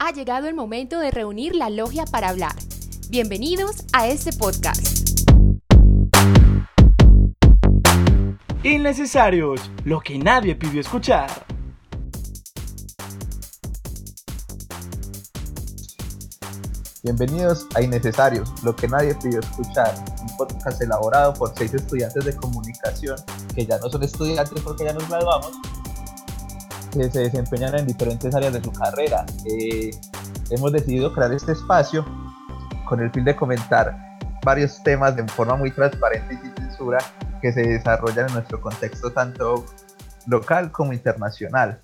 Ha llegado el momento de reunir la logia para hablar. Bienvenidos a este podcast. Innecesarios, lo que nadie pidió escuchar. Bienvenidos a Innecesarios, lo que nadie pidió escuchar, un podcast elaborado por seis estudiantes de comunicación que ya no son estudiantes porque ya nos graduamos, que se desempeñan en diferentes áreas de su carrera. Eh, hemos decidido crear este espacio con el fin de comentar varios temas de forma muy transparente y sin censura que se desarrollan en nuestro contexto tanto local como internacional.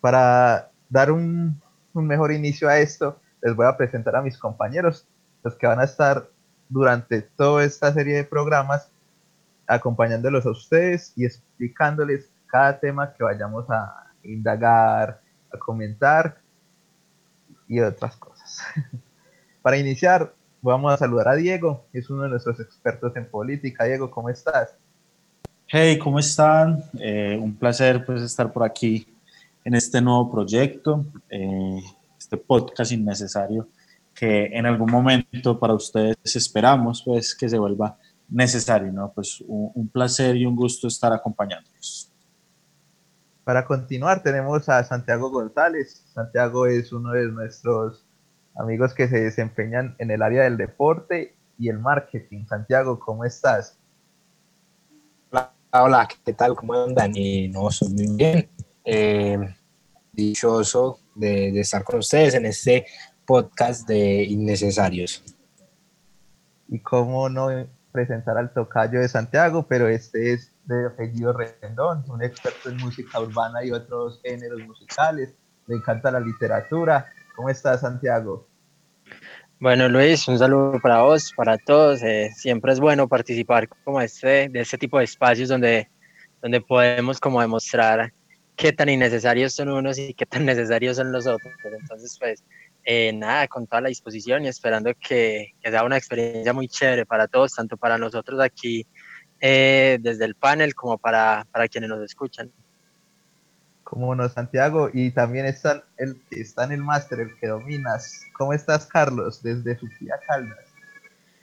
Para dar un, un mejor inicio a esto, les voy a presentar a mis compañeros, los que van a estar durante toda esta serie de programas acompañándolos a ustedes y explicándoles cada tema que vayamos a indagar, a comentar y otras cosas. Para iniciar, vamos a saludar a Diego, es uno de nuestros expertos en política. Diego, ¿cómo estás? Hey, ¿cómo están? Eh, un placer pues estar por aquí en este nuevo proyecto, eh, este podcast innecesario que en algún momento para ustedes esperamos pues que se vuelva necesario, ¿no? Pues un, un placer y un gusto estar acompañándonos. Para continuar tenemos a Santiago González. Santiago es uno de nuestros amigos que se desempeñan en el área del deporte y el marketing. Santiago, ¿cómo estás? Hola, hola ¿qué tal? ¿Cómo andan? Y no, soy muy bien. Eh, dichoso de, de estar con ustedes en este podcast de Innecesarios. Y cómo no presentar al tocayo de Santiago, pero este es de apellido Rendón, un experto en música urbana y otros géneros musicales. Le encanta la literatura. ¿Cómo estás, Santiago? Bueno, Luis, un saludo para vos, para todos. Eh, siempre es bueno participar como este, de este tipo de espacios donde, donde podemos como demostrar qué tan innecesarios son unos y qué tan necesarios son los otros. Entonces, pues, eh, nada, con toda la disposición y esperando que, que, sea una experiencia muy chévere para todos, tanto para nosotros aquí eh, desde el panel como para, para quienes nos escuchan. Como no, Santiago, y también está el que está en el máster, el que dominas. ¿Cómo estás, Carlos, desde su tía Caldas?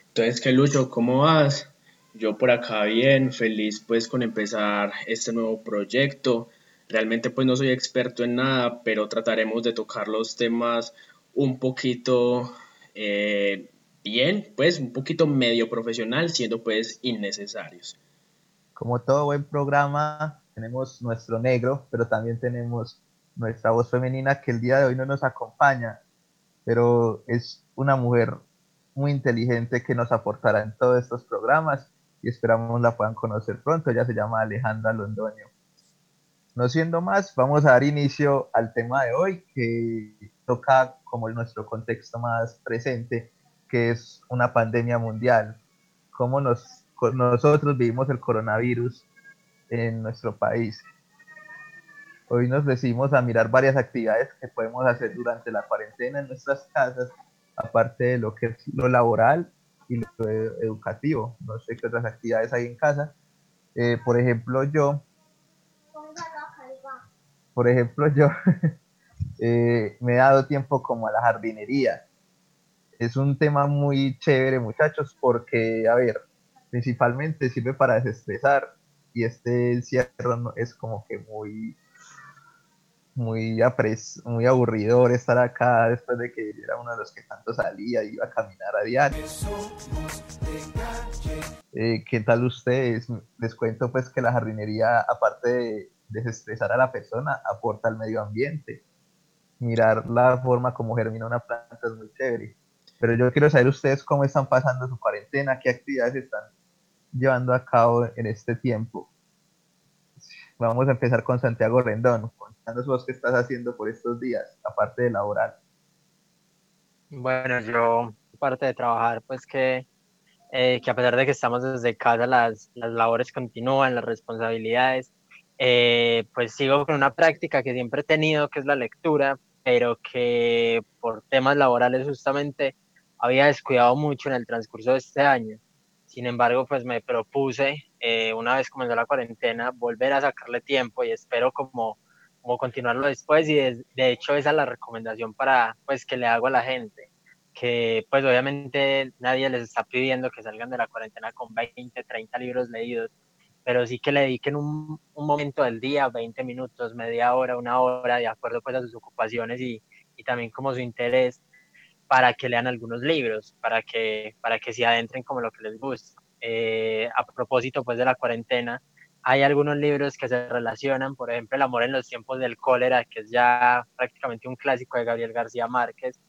Entonces, ¿qué Lucho? ¿Cómo vas? Yo por acá bien, feliz pues con empezar este nuevo proyecto. Realmente pues no soy experto en nada, pero trataremos de tocar los temas un poquito eh, bien, pues un poquito medio profesional, siendo pues innecesarios. Como todo buen programa, tenemos nuestro negro, pero también tenemos nuestra voz femenina que el día de hoy no nos acompaña, pero es una mujer muy inteligente que nos aportará en todos estos programas y esperamos la puedan conocer pronto. Ella se llama Alejandra Londoño. No siendo más, vamos a dar inicio al tema de hoy que toca como nuestro contexto más presente, que es una pandemia mundial. Cómo nos, nosotros vivimos el coronavirus en nuestro país. Hoy nos decidimos a mirar varias actividades que podemos hacer durante la cuarentena en nuestras casas, aparte de lo que es lo laboral y lo educativo. No sé qué otras actividades hay en casa. Eh, por ejemplo, yo, por ejemplo, yo eh, me he dado tiempo como a la jardinería. Es un tema muy chévere, muchachos, porque, a ver, principalmente sirve para desestresar y este encierro es como que muy muy, apres, muy aburridor estar acá después de que era uno de los que tanto salía iba a caminar a diario. Eh, ¿Qué tal ustedes? Les cuento pues que la jardinería, aparte de desestresar a la persona, aporta al medio ambiente. Mirar la forma como germina una planta es muy chévere. Pero yo quiero saber ustedes cómo están pasando su cuarentena, qué actividades están llevando a cabo en este tiempo. Vamos a empezar con Santiago Rendón. Contanos vos qué estás haciendo por estos días, aparte de laboral. Bueno, yo, aparte de trabajar, pues que, eh, que a pesar de que estamos desde casa, las, las labores continúan, las responsabilidades. Eh, pues sigo con una práctica que siempre he tenido, que es la lectura, pero que por temas laborales justamente había descuidado mucho en el transcurso de este año. Sin embargo, pues me propuse, eh, una vez comenzó la cuarentena, volver a sacarle tiempo y espero como como continuarlo después y de, de, hecho esa es la recomendación para pues que le hago a la gente que pues obviamente nadie les está pidiendo que salgan de la cuarentena con 20, 30 libros leídos, pero sí que le dediquen un, un momento del día, 20 minutos, media hora, una hora, de acuerdo pues a sus ocupaciones y, y también como su interés para que lean algunos libros, para que, para que se adentren como lo que les gusta. Eh, a propósito pues de la cuarentena, hay algunos libros que se relacionan, por ejemplo, El amor en los tiempos del cólera, que es ya prácticamente un clásico de Gabriel García Márquez.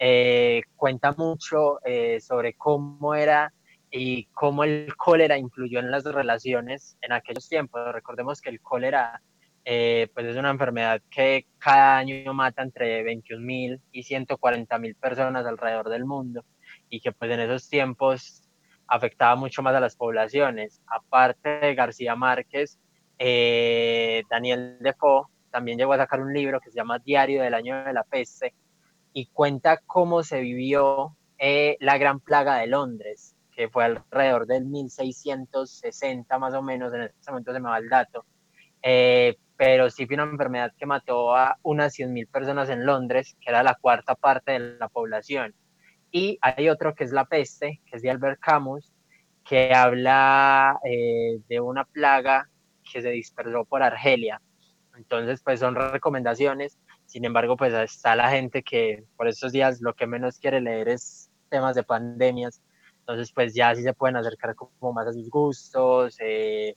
Eh, cuenta mucho eh, sobre cómo era y cómo el cólera influyó en las relaciones en aquellos tiempos. Recordemos que el cólera eh, pues es una enfermedad que cada año mata entre 21.000 y 140.000 personas alrededor del mundo y que pues en esos tiempos afectaba mucho más a las poblaciones. Aparte de García Márquez, eh, Daniel Defoe también llegó a sacar un libro que se llama Diario del Año de la Peste y cuenta cómo se vivió eh, la Gran Plaga de Londres, que fue alrededor del 1660 más o menos, en este momento se me va el dato, eh, pero sí fue una enfermedad que mató a unas 100.000 personas en Londres, que era la cuarta parte de la población. Y hay otro que es La Peste, que es de Albert Camus, que habla eh, de una plaga que se dispersó por Argelia. Entonces, pues son recomendaciones. Sin embargo, pues está la gente que por estos días lo que menos quiere leer es temas de pandemias. Entonces, pues ya sí se pueden acercar como más a sus gustos. Eh,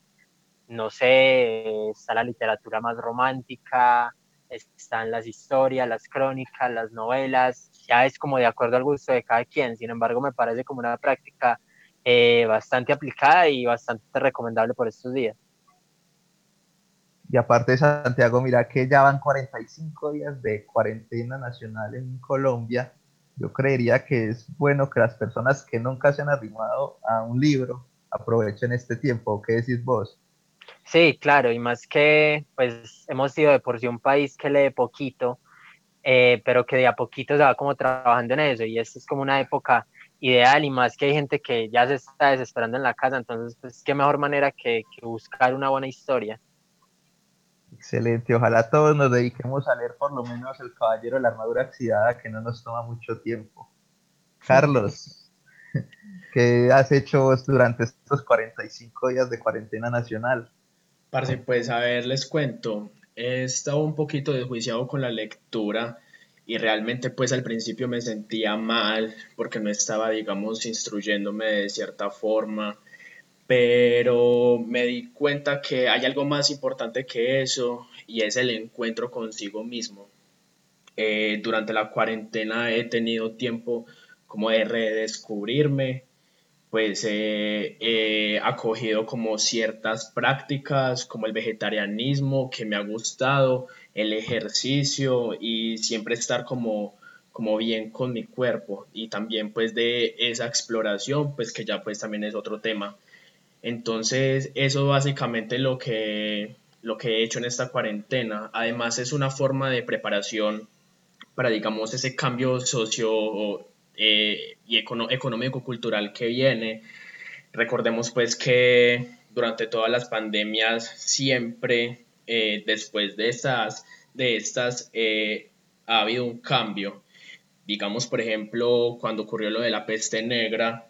no sé, está la literatura más romántica, están las historias, las crónicas, las novelas, ya es como de acuerdo al gusto de cada quien, sin embargo me parece como una práctica eh, bastante aplicada y bastante recomendable por estos días. Y aparte Santiago, mira que ya van 45 días de cuarentena nacional en Colombia. Yo creería que es bueno que las personas que nunca se han arrimado a un libro aprovechen este tiempo. ¿Qué decís vos? Sí, claro, y más que pues hemos sido de por sí un país que lee poquito, eh, pero que de a poquito se va como trabajando en eso y esto es como una época ideal y más que hay gente que ya se está desesperando en la casa, entonces pues qué mejor manera que, que buscar una buena historia. Excelente, ojalá todos nos dediquemos a leer por lo menos El Caballero de la Armadura Oxidada, que no nos toma mucho tiempo. Carlos, ¿qué has hecho durante estos 45 días de cuarentena nacional? Parce, pues a ver, les cuento. He estado un poquito desjuiciado con la lectura y realmente pues al principio me sentía mal porque no estaba, digamos, instruyéndome de cierta forma, pero me di cuenta que hay algo más importante que eso y es el encuentro consigo mismo. Eh, durante la cuarentena he tenido tiempo como de redescubrirme pues he acogido como ciertas prácticas como el vegetarianismo que me ha gustado, el ejercicio y siempre estar como, como bien con mi cuerpo y también pues de esa exploración pues que ya pues también es otro tema. Entonces eso básicamente lo que, lo que he hecho en esta cuarentena. Además es una forma de preparación para digamos ese cambio socio eh, y económico-cultural que viene. Recordemos pues que durante todas las pandemias siempre eh, después de estas, de estas eh, ha habido un cambio. Digamos, por ejemplo, cuando ocurrió lo de la peste negra,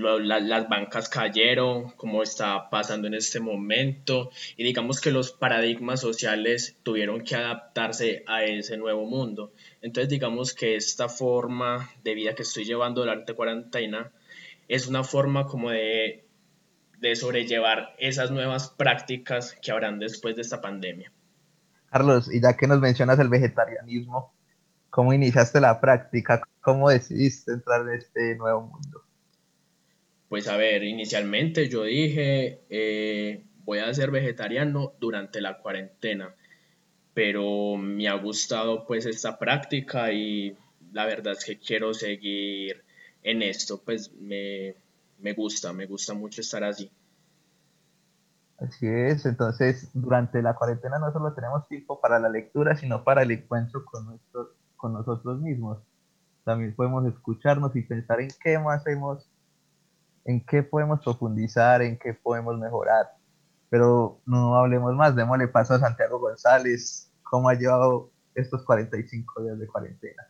las bancas cayeron, como está pasando en este momento, y digamos que los paradigmas sociales tuvieron que adaptarse a ese nuevo mundo. Entonces, digamos que esta forma de vida que estoy llevando durante cuarentena es una forma como de, de sobrellevar esas nuevas prácticas que habrán después de esta pandemia. Carlos, y ya que nos mencionas el vegetarianismo, ¿cómo iniciaste la práctica? ¿Cómo decidiste entrar en este nuevo mundo? Pues a ver, inicialmente yo dije, eh, voy a ser vegetariano durante la cuarentena, pero me ha gustado pues esta práctica y la verdad es que quiero seguir en esto, pues me, me gusta, me gusta mucho estar así. Así es, entonces durante la cuarentena no solo tenemos tiempo para la lectura, sino para el encuentro con, con nosotros mismos. También podemos escucharnos y pensar en qué más hemos en qué podemos profundizar, en qué podemos mejorar. Pero no hablemos más, démosle paso a Santiago González. ¿cómo ha llevado estos 45 días de cuarentena?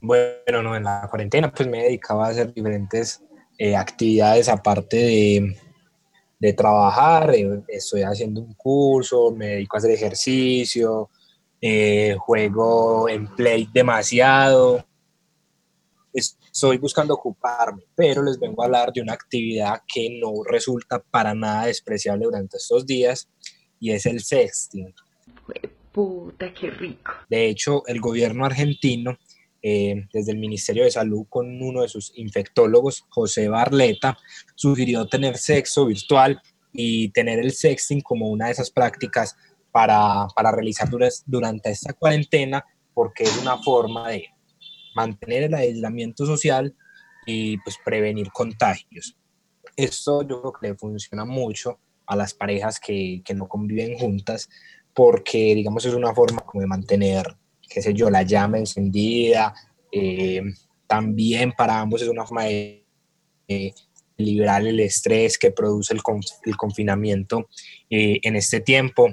Bueno, no, en la cuarentena pues me he dedicado a hacer diferentes eh, actividades aparte de, de trabajar. Eh, estoy haciendo un curso, me dedico a hacer ejercicio, eh, juego en Play demasiado. Estoy buscando ocuparme, pero les vengo a hablar de una actividad que no resulta para nada despreciable durante estos días y es el sexting. Puta, qué rico. De hecho, el gobierno argentino, eh, desde el Ministerio de Salud con uno de sus infectólogos, José Barleta, sugirió tener sexo virtual y tener el sexting como una de esas prácticas para, para realizar durante esta cuarentena, porque es una forma de mantener el aislamiento social y pues prevenir contagios. Esto yo creo que funciona mucho a las parejas que, que no conviven juntas porque digamos es una forma de mantener, qué sé yo, la llama encendida, eh, también para ambos es una forma de, liberar el estrés que produce el, el confinamiento eh, en este tiempo.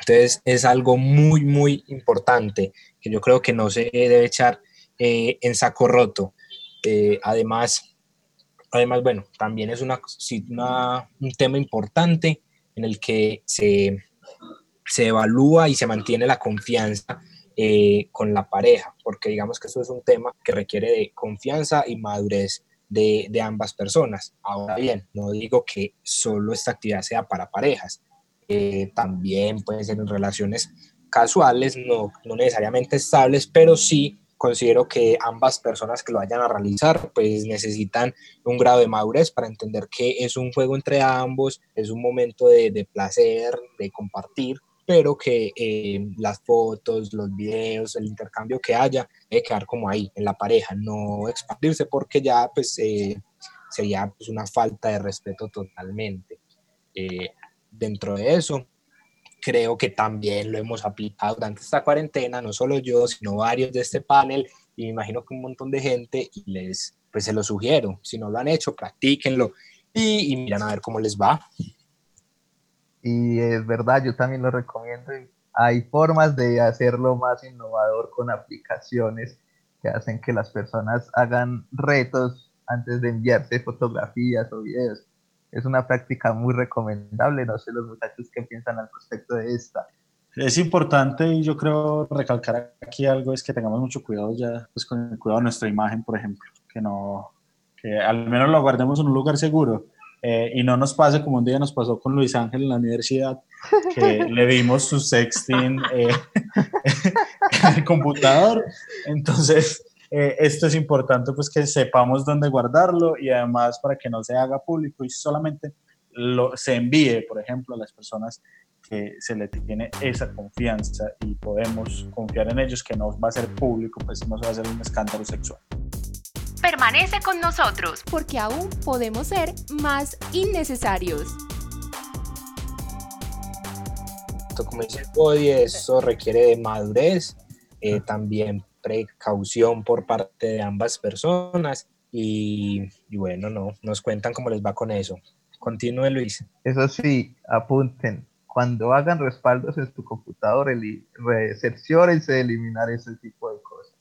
Entonces es algo muy, muy importante que yo creo que no se debe echar eh, en saco roto. Eh, además, además, bueno, también es una, un tema importante en el que se, se evalúa y se mantiene la confianza eh, con la pareja, porque digamos que eso es un tema que requiere de confianza y madurez de, de, ambas personas. Ahora bien, no digo que solo esta actividad sea para parejas, también puede ser en relaciones casuales, no, no necesariamente estables, pero sí considero que ambas personas que lo vayan a realizar pues necesitan un grado de madurez para entender que es un juego entre ambos, es un momento de, placer, de compartir, pero que eh, las fotos, los videos, el intercambio que haya debe quedar como ahí, en la pareja, no expandirse porque ya pues eh, sería pues, una falta de respeto totalmente. Eh, dentro de eso, creo que también lo hemos aplicado durante esta cuarentena, no solo yo, sino varios de este panel, y me imagino que un montón de gente, y les, pues se lo sugiero, si no lo han hecho, practíquenlo y, y miran a ver cómo les va. Y es verdad, yo también lo recomiendo. Hay formas de hacerlo más innovador con aplicaciones que hacen que las personas hagan retos antes de enviarse fotografías o videos es una práctica muy recomendable. No sé los muchachos qué piensan al respecto de esta. Es importante y yo creo recalcar aquí algo es que tengamos mucho cuidado ya pues con el cuidado de nuestra imagen, por ejemplo, que no que al menos lo guardemos en un lugar seguro eh, y no nos pase como un día nos pasó con Luis Ángel en la universidad, que le vimos su sexting eh, en el computador. Entonces, eh, esto es importante pues que sepamos dónde guardarlo y además para que no se haga público y solamente lo, se envíe, por ejemplo, a las personas que se le tiene esa confianza y podemos confiar en ellos que no va a ser público, pues no se va a hacer un escándalo sexual. Permanece con nosotros porque aún podemos ser más innecesarios. Como dice el body, eso requiere de madurez, eh, también precaución por parte de ambas personas y, bueno, no, nos cuentan cómo les va con eso. Continúe Luis. Eso sí, apunten, cuando hagan respaldos en tu computador, recepciones de eliminar ese tipo de cosas.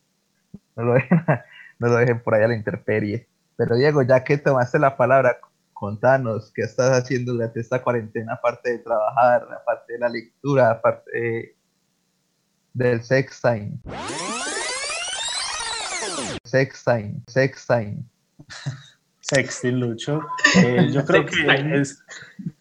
No lo, dejen, no lo dejen por ahí a la intemperie. Pero Diego, ya que tomaste la palabra, contanos qué estás haciendo durante esta cuarentena, aparte de trabajar, aparte de la lectura, aparte del sexting. Sextime, sextime. Sexting, Lucho. Eh, yo creo que es.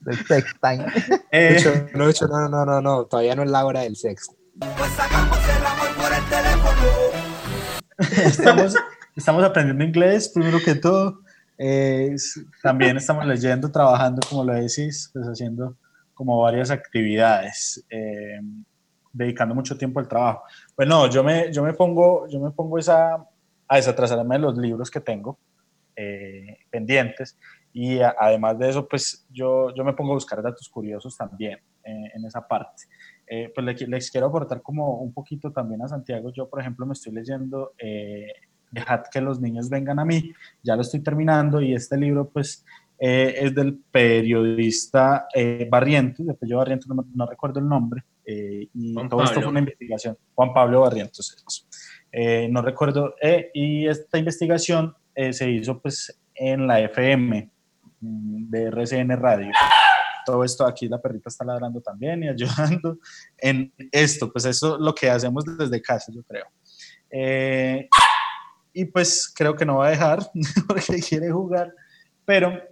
El sextime. Eh, no, no, no, no, no, todavía no es la hora del sexo. Pues hagamos el amor por el teléfono. Estamos, estamos aprendiendo inglés, primero que todo. Eh, también estamos leyendo, trabajando, como lo decís, pues haciendo como varias actividades, eh, dedicando mucho tiempo al trabajo. Bueno, yo me, yo me pongo, yo me pongo esa, a desatrasarme de los libros que tengo eh, pendientes y además de eso, pues yo, yo me pongo a buscar datos curiosos también eh, en esa parte. Eh, pues les, les, quiero aportar como un poquito también a Santiago. Yo, por ejemplo, me estoy leyendo Dejad que los niños vengan a mí, ya lo estoy terminando y este libro pues es del periodista Barrientos, de Pedro Barrientos, no, no, recuerdo el nombre, eh, y Juan todo esto Pablo. fue una investigación. Juan Pablo Barrientos. eso. Eh, no recuerdo. eh, y esta investigación eh, se hizo pues en la FM mm, de RCN Radio. Todo esto aquí la perrita está ladrando también y ayudando en esto. Pues eso es lo que hacemos desde casa, yo creo. Y pues creo que no va a dejar porque quiere jugar, pero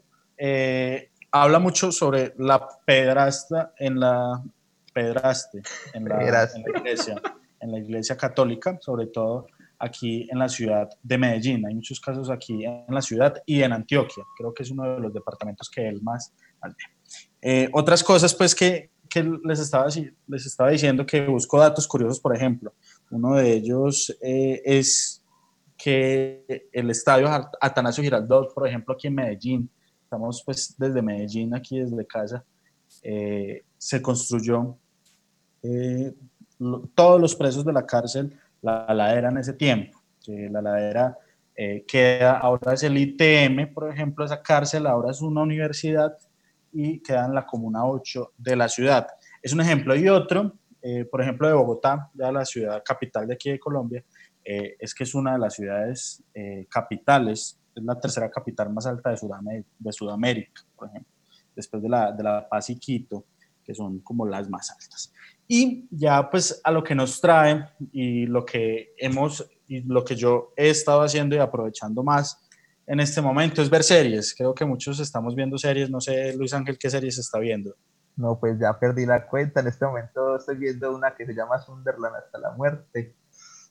habla mucho sobre la pedrasta en la pedraste en la, Pedraste. en la iglesia, en la iglesia católica, sobre todo aquí en la ciudad de Medellín. Hay muchos casos aquí en la ciudad y en Antioquia. Creo que es uno de los departamentos que él más. Eh, otras cosas, pues, que, que les, estaba, les estaba diciendo que busco datos curiosos, por ejemplo. Uno de ellos eh, es que el estadio At- Atanasio Girardot, por ejemplo, aquí en Medellín, estamos pues desde Medellín, aquí desde casa, eh, se construyó eh, todos los presos de la cárcel, la ladera en ese tiempo, que la ladera eh, queda, ahora es el ITM, por ejemplo, esa cárcel ahora es una universidad y queda en la Comuna 8 de la ciudad. Es un ejemplo. Y otro, eh, por ejemplo, de Bogotá, ya la ciudad capital de aquí de Colombia, eh, es que es una de las ciudades eh, capitales, es la tercera capital más alta de Sudamérica, por ejemplo, después de la, de la Paz y Quito, que son como las más altas. Y ya pues a lo que nos trae y lo que hemos, y lo que yo he estado haciendo y aprovechando más en este momento es ver series. Creo que muchos estamos viendo series, no sé Luis Ángel qué series está viendo. No, pues ya perdí la cuenta. En este momento estoy viendo una que se llama Sunderland hasta la muerte.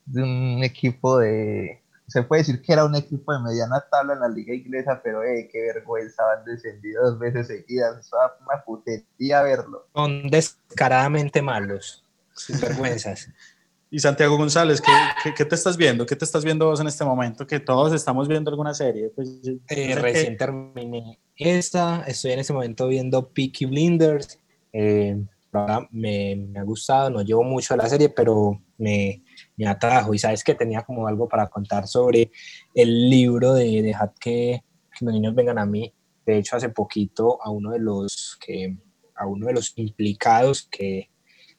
De un equipo de. Se puede decir que era un equipo de mediana tabla en la liga inglesa, pero eh, qué vergüenza, han descendido dos veces seguidas. Eso da una putería verlo. Son descaradamente malos. Sin vergüenzas. Y Santiago González, ¿qué, qué, qué te estás viendo? ¿Qué te estás viendo vos en este momento? Que todos estamos viendo alguna serie. Pues, Eh, sé recién terminé esta, estoy en este momento viendo Peaky Blinders. eh, me, me ha gustado, no llevo mucho a la serie, pero me, me atrajo. Y sabes que tenía como algo para contar sobre el libro de Dejad que, que los niños vengan a mí. De hecho, hace poquito a uno de los que a uno de los implicados que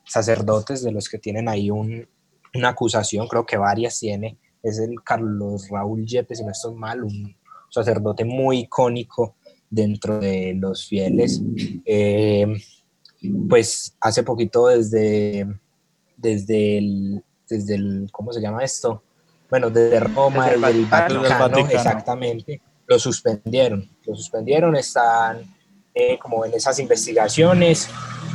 sacerdotes de los que tienen ahí un, una acusación, creo que varias tiene, es el Carlos Raúl Yepes, si no estoy mal, un sacerdote muy icónico dentro de los fieles. Eh, pues hace poquito desde, desde el, desde el, ¿cómo se llama esto? Bueno, desde Roma, Desde el el Vaticano. Vaticano, Desde el Vaticano. exactamente, lo suspendieron, lo suspendieron, están eh, como en esas investigaciones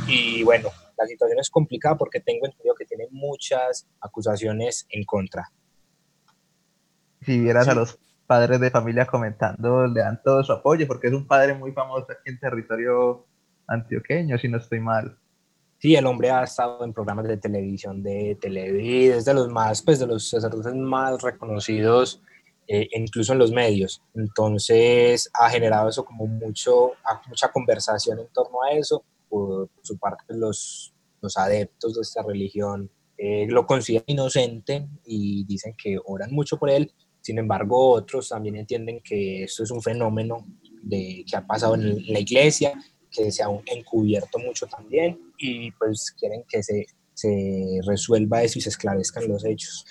y bueno, la situación es complicada porque tengo entendido que tiene muchas acusaciones en contra. Si vieras Sí. a los padres de familia comentando, le dan todo su apoyo, porque es un padre muy famoso aquí en territorio antioqueño, si no estoy mal. Sí, el hombre ha estado en programas de televisión de Televid, es de los más, pues de los sacerdotes más reconocidos, eh, incluso en los medios. Entonces ha generado eso como mucho, mucha conversación en torno a eso. Por, su parte, los, los adeptos de esta religión eh, lo consideran inocente y dicen que oran mucho por él. Sin embargo, otros también entienden que esto es un fenómeno de, que ha pasado en la iglesia que se ha encubierto mucho también y pues quieren que se, se resuelva eso y se esclarezcan los hechos.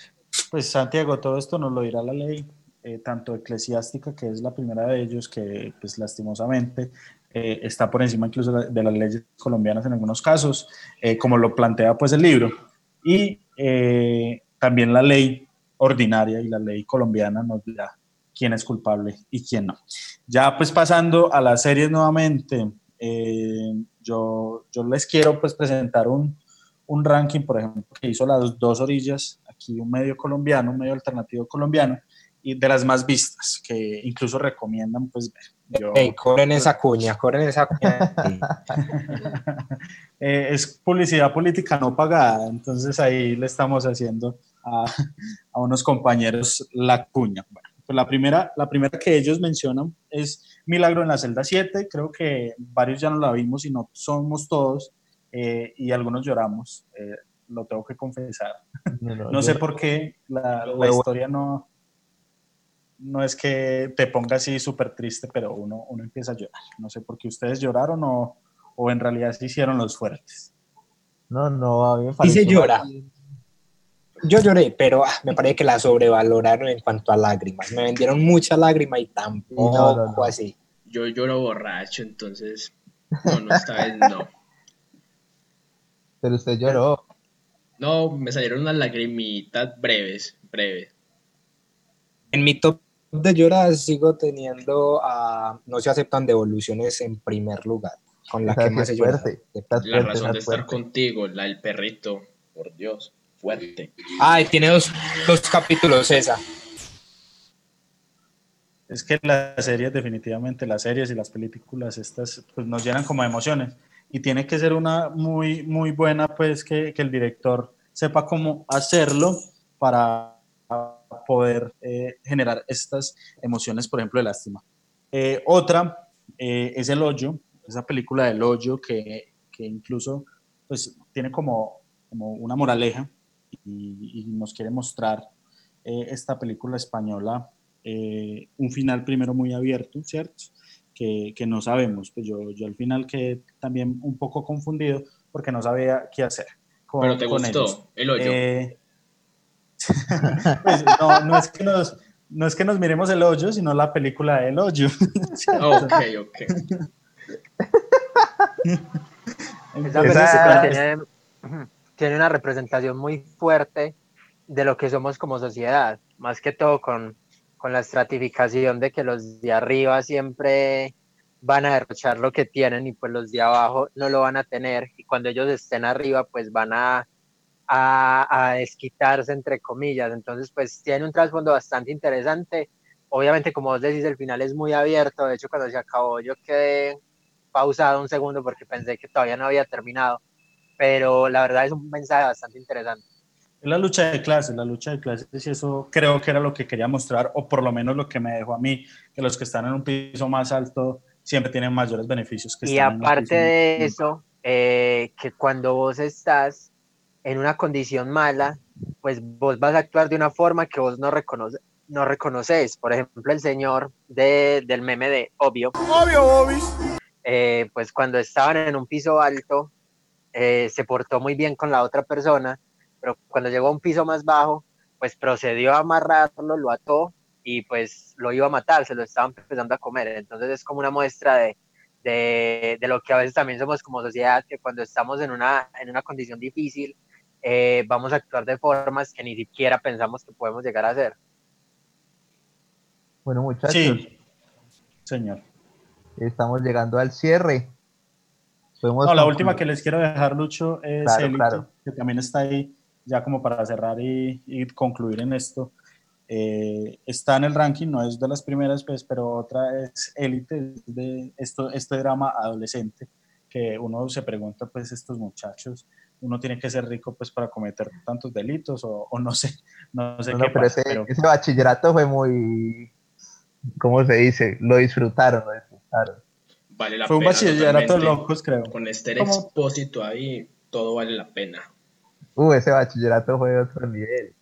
Pues Santiago, todo esto nos lo dirá la ley, eh, tanto eclesiástica, que es la primera de ellos, que pues lastimosamente eh, está por encima incluso de las leyes colombianas en algunos casos, eh, como lo plantea pues el libro, y también la ley ordinaria y la ley colombiana nos dirá quién es culpable y quién no. Ya pues pasando a las series nuevamente, eh, yo, yo les quiero pues presentar un, un ranking, por ejemplo, que hizo las dos orillas, aquí un medio colombiano, un medio alternativo colombiano, y de las más vistas, que incluso recomiendan pues ver. Yo- Ey, cobren esa cuña, cobren esa cuña. Eh, es publicidad política no pagada, entonces ahí le estamos haciendo a, a unos compañeros la cuña. Bueno, pues la primera, la primera que ellos mencionan es Milagro en la celda 7, creo que varios ya no la vimos y no somos todos, eh, y algunos lloramos, eh, lo tengo que confesar. No sé por qué la, historia no, no es que te ponga así súper triste, pero uno, uno empieza a llorar. No sé por qué ustedes lloraron o, o en realidad se hicieron los fuertes. No, no, a mí me pareció se llora. bien- Yo lloré, pero ah, me parece que la sobrevaloraron en cuanto a lágrimas. Me vendieron mucha lágrima y tampoco no, no, no. así. Yo lloro borracho, entonces. No, no, esta vez no. Pero usted lloró. No, me salieron unas lagrimitas breves, breves. En mi top de llorar sigo teniendo a No se aceptan devoluciones en primer lugar, con la que más es La razón de es estar contigo, la del perrito, por Dios, fuerte. Ah, tiene dos, dos capítulos esa. Es que las series, definitivamente, las series y las películas, estas, pues nos llenan como de emociones. Y tiene que ser una muy, muy buena, pues, que, que el director sepa cómo hacerlo para poder eh, generar estas emociones, por ejemplo, de lástima. Eh, otra eh, es El Hoyo, esa película del Hoyo que, que incluso, pues, tiene como, como una moraleja y, y nos quiere mostrar eh, esta película española eh, un final primero muy abierto, ¿cierto? Que, que no sabemos. Pues yo, yo al final quedé también un poco confundido porque no sabía qué hacer. Con, Pero te con gustó ellos. el hoyo. Eh, pues, no, no, es que nos, no es que nos miremos el hoyo, sino la película del hoyo. ok, ok. Esa Entonces, Esa- ujú, tiene una representación muy fuerte de lo que somos como sociedad, más que todo con, con la estratificación de que los de arriba siempre van a derrochar lo que tienen y pues los de abajo no lo van a tener y cuando ellos estén arriba pues van a, a, a desquitarse entre comillas, entonces pues tiene un trasfondo bastante interesante, obviamente como vos decís el final es muy abierto, de hecho cuando se acabó yo quedé pausado un segundo porque pensé que todavía no había terminado, pero la verdad es un mensaje bastante interesante. Es la lucha de clases, la lucha de clases, y eso creo que era lo que quería mostrar, o por lo menos lo que me dejó a mí, que los que están en un piso más alto siempre tienen mayores beneficios que Y están en un aparte de eso, eh, que cuando vos estás en una condición mala, pues vos vas a actuar de una forma que vos no, reconoce, no reconoces. Por ejemplo, el señor de, del meme de Obvio. Eh, pues cuando estaban en un piso alto, eh, se portó muy bien con la otra persona, pero cuando llegó a un piso más bajo, pues procedió a amarrarlo, lo ató y pues lo iba a matar, se lo estaba empezando a comer. Entonces es como una muestra de, de, de lo que a veces también somos como sociedad, que cuando estamos en una, en una condición difícil, eh, vamos a actuar de formas que ni siquiera pensamos que podemos llegar a hacer. Bueno, muchachos, Sí, señor. estamos llegando al cierre. Podemos No, la concluir. última que les quiero dejar, Lucho, es Claro, Élite, claro. que también está ahí, ya como para cerrar y, y concluir en esto. Eh, está en el ranking, no es de las primeras, pues, pero otra es Élite, es de esto, este drama adolescente, que uno se pregunta, pues, estos muchachos, uno tiene que ser rico, pues, para cometer tantos delitos, o, o no sé, no sé No, no, qué pero pasa, ese, pero- ese bachillerato fue muy, ¿cómo se dice? Lo disfrutaron, lo disfrutaron. Vale la fue un pena. bachillerato locos, creo. Con este ¿Cómo? expósito ahí, todo vale la pena. Uh, ese bachillerato fue de otro nivel.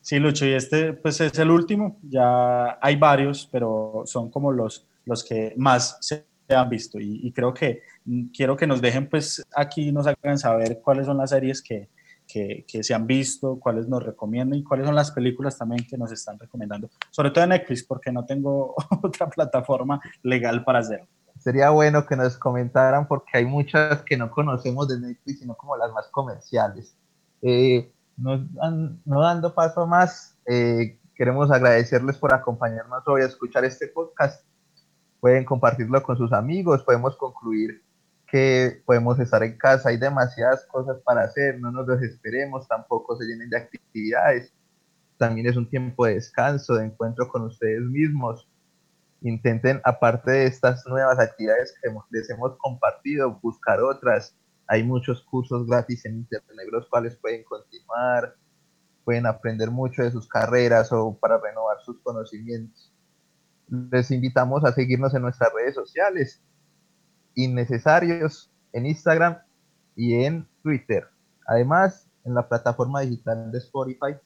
Sí, Lucho, y este pues es el último, ya hay varios, pero son como los, los que más se han visto y, y creo que mm, quiero que nos dejen pues aquí, nos hagan saber cuáles son las series que, que, que se han visto, cuáles nos recomiendan y cuáles son las películas también que nos están recomendando, sobre todo en Netflix porque no tengo otra plataforma legal para hacerlo. Sería bueno que nos comentaran porque hay muchas que no conocemos de Netflix, sino como las más comerciales. Eh, no, no dando paso más, eh, queremos agradecerles por acompañarnos hoy a escuchar este podcast. Pueden compartirlo con sus amigos, podemos concluir que podemos estar en casa, hay demasiadas cosas para hacer, no nos desesperemos, tampoco se llenen de actividades. También es un tiempo de descanso, de encuentro con ustedes mismos intenten, aparte de estas nuevas actividades que les hemos compartido, buscar otras. Hay muchos cursos gratis en Internet, los cuales pueden continuar, pueden aprender mucho de sus carreras o para renovar sus conocimientos. Les invitamos a seguirnos en nuestras redes sociales, innecesarios, en Instagram y en Twitter. Además, en la plataforma digital de Spotify,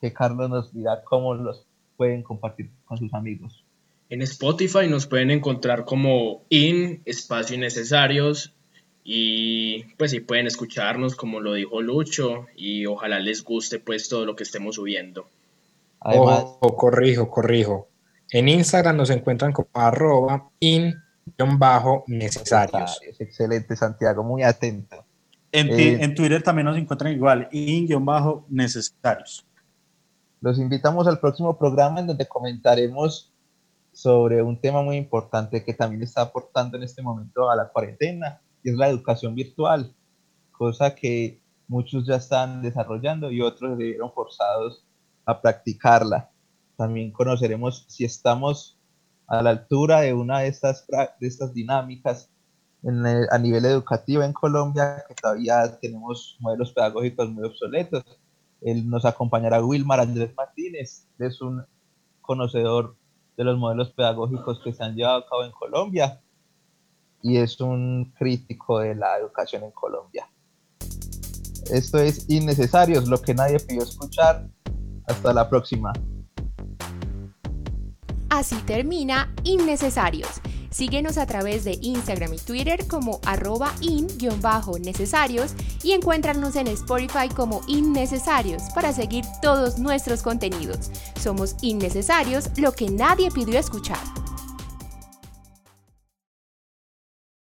que Carlos nos dirá cómo los pueden compartir con sus amigos. En Spotify nos pueden encontrar como in espacio innecesarios Y pues si pueden escucharnos como lo dijo Lucho y ojalá les guste pues todo lo que estemos subiendo. Además, o, corrijo, corrijo. En Instagram nos encuentran como arroba in-necesarios. Excelente, Santiago, muy atento. En, Eh, en Twitter también nos encuentran igual, in-necesarios. Los invitamos al próximo programa en donde comentaremos sobre un tema muy importante que también está aportando en este momento a la cuarentena, y es la educación virtual, cosa que muchos ya están desarrollando y otros se vieron forzados a practicarla. También conoceremos si estamos a la altura de una de estas, de estas dinámicas en el- a nivel educativo en Colombia, que todavía tenemos modelos pedagógicos muy obsoletos. Él nos acompañará Wilmar Andrés Martínez, es un conocedor de los modelos pedagógicos que se han llevado a cabo en Colombia y es un crítico de la educación en Colombia. Esto es Innecesarios, lo que nadie pidió escuchar. Hasta la próxima. Así termina Innecesarios. Síguenos a través de Instagram y Twitter como arroba in-necesarios y encuéntranos en Spotify como Innecesarios para seguir todos nuestros contenidos. Somos Innecesarios, lo que nadie pidió escuchar.